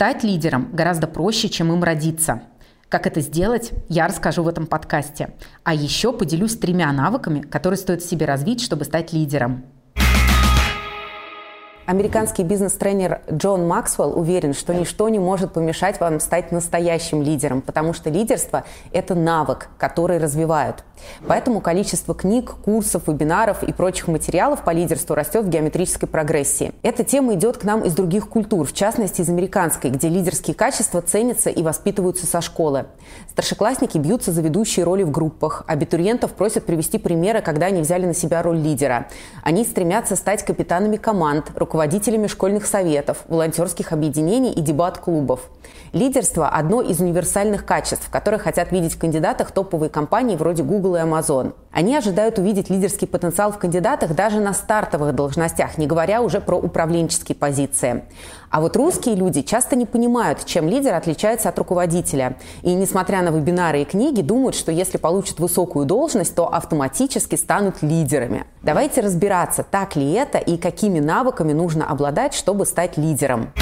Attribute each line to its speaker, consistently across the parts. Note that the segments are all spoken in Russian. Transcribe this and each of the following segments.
Speaker 1: Стать лидером гораздо проще, чем им родиться. Как это сделать, я расскажу в этом подкасте. А еще поделюсь тремя навыками, которые стоит себе развить, чтобы стать лидером.
Speaker 2: Американский бизнес-тренер Джон Максвелл уверен, что ничто не может помешать вам стать настоящим лидером, потому что лидерство – это навык, который развивают. Поэтому количество книг, курсов, вебинаров и прочих материалов по лидерству растет в геометрической прогрессии. Эта тема идет к нам из других культур, в частности из американской, где лидерские качества ценятся и воспитываются со школы. Старшеклассники бьются за ведущие роли в группах, абитуриентов просят привести примеры, когда они взяли на себя роль лидера. Они стремятся стать капитанами команд, руководителями руководителями школьных советов, волонтерских объединений и дебат-клубов. Лидерство – одно из универсальных качеств, которые хотят видеть в кандидатах топовые компании вроде Google и Amazon. Они ожидают увидеть лидерский потенциал в кандидатах даже на стартовых должностях, не говоря уже про управленческие позиции. А вот русские люди часто не понимают, чем лидер отличается от руководителя. И, несмотря на вебинары и книги, думают, что если получат высокую должность, то автоматически станут лидерами. Давайте разбираться, так ли это и какими навыками нужно обладать, чтобы стать лидером.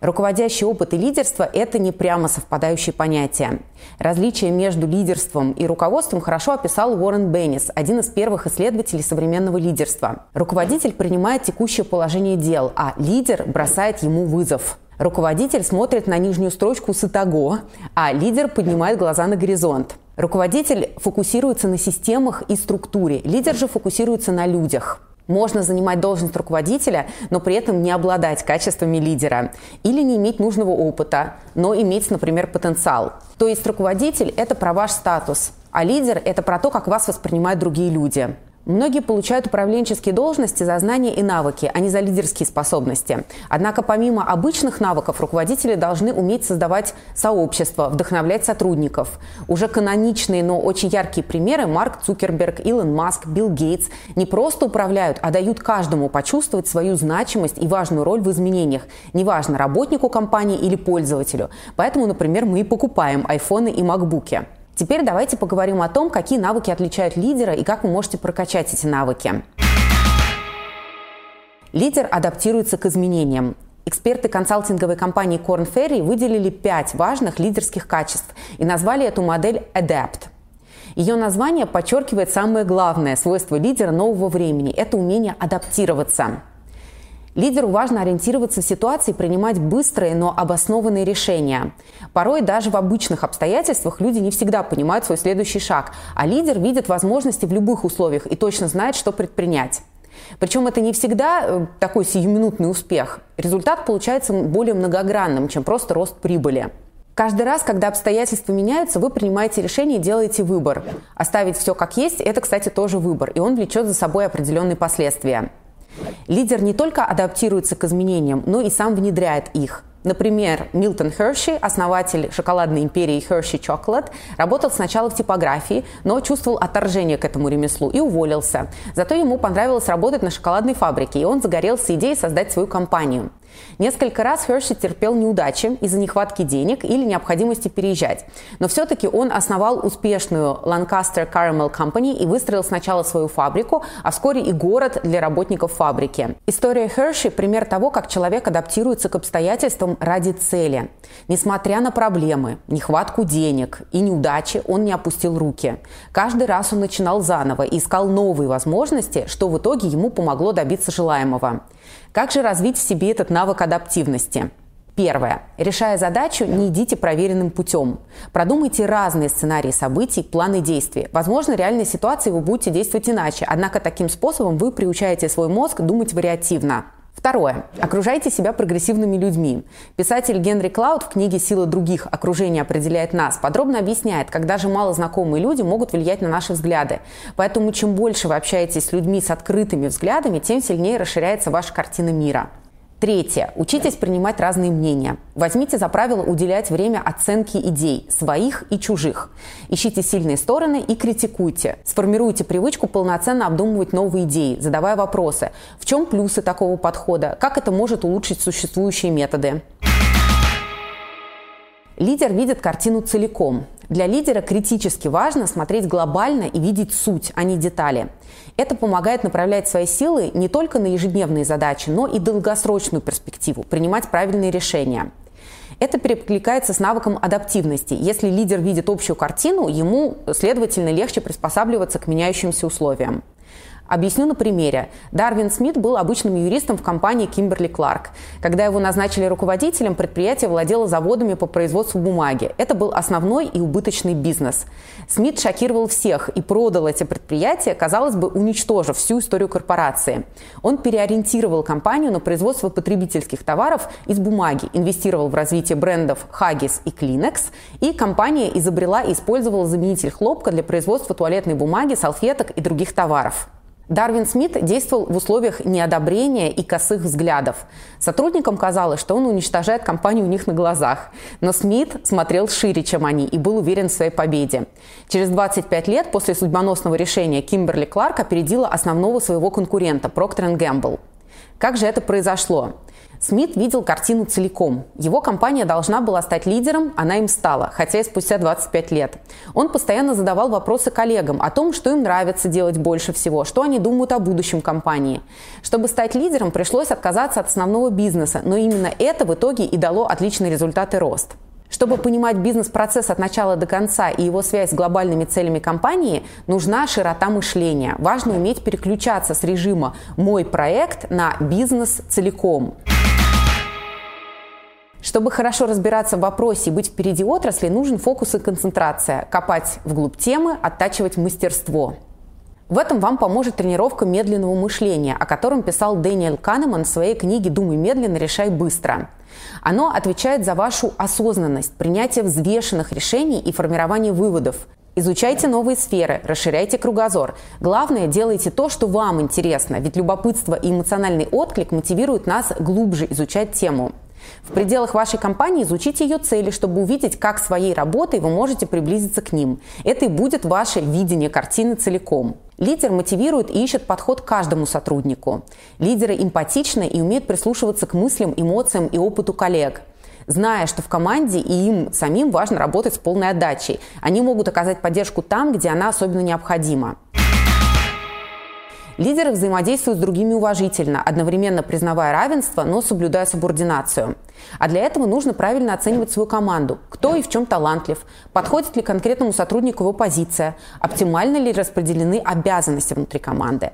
Speaker 2: Руководящий опыт и лидерство – это не прямо совпадающие понятия. Различие между лидерством и руководством хорошо описал Уоррен Беннис, один из первых исследователей современного лидерства. Руководитель принимает текущее положение дел, а лидер бросает ему вызов. Руководитель смотрит на нижнюю строчку с итого, а лидер поднимает глаза на горизонт. Руководитель фокусируется на системах и структуре, лидер же фокусируется на людях. Можно занимать должность руководителя, но при этом не обладать качествами лидера. Или не иметь нужного опыта, но иметь, например, потенциал. То есть руководитель – это про ваш статус, а лидер – это про то, как вас воспринимают другие люди. Многие получают управленческие должности за знания и навыки, а не за лидерские способности. Однако помимо обычных навыков руководители должны уметь создавать сообщество, вдохновлять сотрудников. Уже каноничные, но очень яркие примеры Марк Цукерберг, Илон Маск, Билл Гейтс не просто управляют, а дают каждому почувствовать свою значимость и важную роль в изменениях. Неважно, работнику компании или пользователю. Поэтому, например, мы и покупаем айфоны и макбуки. Теперь давайте поговорим о том, какие навыки отличают лидера и как вы можете прокачать эти навыки. Лидер адаптируется к изменениям. Эксперты консалтинговой компании Korn Ferry выделили пять важных лидерских качеств и назвали эту модель ADAPT. Ее название подчеркивает самое главное свойство лидера нового времени – это умение адаптироваться. Лидеру важно ориентироваться в ситуации и принимать быстрые, но обоснованные решения. Порой даже в обычных обстоятельствах люди не всегда понимают свой следующий шаг, а лидер видит возможности в любых условиях и точно знает, что предпринять. Причем это не всегда э, такой сиюминутный успех. Результат получается более многогранным, чем просто рост прибыли. Каждый раз, когда обстоятельства меняются, вы принимаете решение и делаете выбор. Оставить все как есть – это, кстати, тоже выбор, и он влечет за собой определенные последствия. Лидер не только адаптируется к изменениям, но и сам внедряет их. Например, Милтон Херши, основатель шоколадной империи Hershey Chocolate, работал сначала в типографии, но чувствовал отторжение к этому ремеслу и уволился. Зато ему понравилось работать на шоколадной фабрике, и он загорелся идеей создать свою компанию – Несколько раз Херши терпел неудачи из-за нехватки денег или необходимости переезжать. Но все-таки он основал успешную Lancaster Caramel Company и выстроил сначала свою фабрику, а вскоре и город для работников фабрики. История Херши – пример того, как человек адаптируется к обстоятельствам ради цели. Несмотря на проблемы, нехватку денег и неудачи, он не опустил руки. Каждый раз он начинал заново и искал новые возможности, что в итоге ему помогло добиться желаемого. Как же развить в себе этот навык адаптивности? Первое. Решая задачу, не идите проверенным путем. Продумайте разные сценарии событий, планы действий. Возможно, в реальной ситуации вы будете действовать иначе, однако таким способом вы приучаете свой мозг думать вариативно. Второе. Окружайте себя прогрессивными людьми. Писатель Генри Клауд в книге «Сила других. Окружение определяет нас» подробно объясняет, как даже малознакомые люди могут влиять на наши взгляды. Поэтому чем больше вы общаетесь с людьми с открытыми взглядами, тем сильнее расширяется ваша картина мира. Третье. Учитесь принимать разные мнения. Возьмите за правило уделять время оценке идей, своих и чужих. Ищите сильные стороны и критикуйте. Сформируйте привычку полноценно обдумывать новые идеи, задавая вопросы. В чем плюсы такого подхода? Как это может улучшить существующие методы? Лидер видит картину целиком. Для лидера критически важно смотреть глобально и видеть суть, а не детали. Это помогает направлять свои силы не только на ежедневные задачи, но и долгосрочную перспективу, принимать правильные решения. Это перекликается с навыком адаптивности. Если лидер видит общую картину, ему, следовательно, легче приспосабливаться к меняющимся условиям. Объясню на примере. Дарвин Смит был обычным юристом в компании Кимберли Кларк. Когда его назначили руководителем, предприятие владело заводами по производству бумаги. Это был основной и убыточный бизнес. Смит шокировал всех и продал эти предприятия, казалось бы, уничтожив всю историю корпорации. Он переориентировал компанию на производство потребительских товаров из бумаги, инвестировал в развитие брендов Haggis и Kleenex, и компания изобрела и использовала заменитель хлопка для производства туалетной бумаги, салфеток и других товаров. Дарвин Смит действовал в условиях неодобрения и косых взглядов. Сотрудникам казалось, что он уничтожает компанию у них на глазах. Но Смит смотрел шире, чем они, и был уверен в своей победе. Через 25 лет после судьбоносного решения Кимберли Кларк опередила основного своего конкурента Procter Gamble. Как же это произошло? Смит видел картину целиком. Его компания должна была стать лидером, она им стала, хотя и спустя 25 лет. Он постоянно задавал вопросы коллегам о том, что им нравится делать больше всего, что они думают о будущем компании. Чтобы стать лидером, пришлось отказаться от основного бизнеса, но именно это в итоге и дало отличный результат и рост. Чтобы понимать бизнес-процесс от начала до конца и его связь с глобальными целями компании, нужна широта мышления. Важно уметь переключаться с режима «мой проект» на бизнес целиком. Чтобы хорошо разбираться в вопросе и быть впереди отрасли, нужен фокус и концентрация. Копать вглубь темы, оттачивать мастерство. В этом вам поможет тренировка медленного мышления, о котором писал Дэниел Канеман в своей книге «Думай медленно, решай быстро». Оно отвечает за вашу осознанность, принятие взвешенных решений и формирование выводов. Изучайте новые сферы, расширяйте кругозор. Главное, делайте то, что вам интересно, ведь любопытство и эмоциональный отклик мотивируют нас глубже изучать тему. В пределах вашей компании изучите ее цели, чтобы увидеть, как своей работой вы можете приблизиться к ним. Это и будет ваше видение картины целиком. Лидер мотивирует и ищет подход к каждому сотруднику. Лидеры эмпатичны и умеют прислушиваться к мыслям, эмоциям и опыту коллег зная, что в команде и им самим важно работать с полной отдачей. Они могут оказать поддержку там, где она особенно необходима. Лидеры взаимодействуют с другими уважительно, одновременно признавая равенство, но соблюдая субординацию. А для этого нужно правильно оценивать свою команду. Кто и в чем талантлив, подходит ли конкретному сотруднику его позиция, оптимально ли распределены обязанности внутри команды.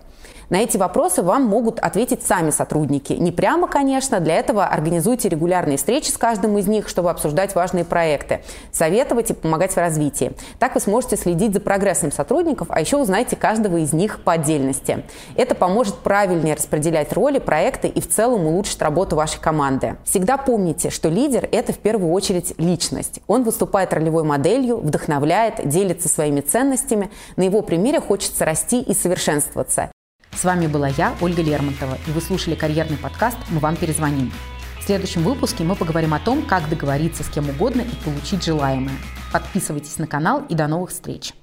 Speaker 2: На эти вопросы вам могут ответить сами сотрудники. Не прямо, конечно, для этого организуйте регулярные встречи с каждым из них, чтобы обсуждать важные проекты, советовать и помогать в развитии. Так вы сможете следить за прогрессом сотрудников, а еще узнаете каждого из них по отдельности. Это поможет правильнее распределять роли, проекты и в целом улучшить работу вашей команды. Всегда помните, что лидер – это в первую очередь личность. Он выступает ролевой моделью, вдохновляет, делится своими ценностями. На его примере хочется расти и совершенствоваться.
Speaker 1: С вами была я, Ольга Лермонтова, и вы слушали карьерный подкаст «Мы вам перезвоним». В следующем выпуске мы поговорим о том, как договориться с кем угодно и получить желаемое. Подписывайтесь на канал и до новых встреч!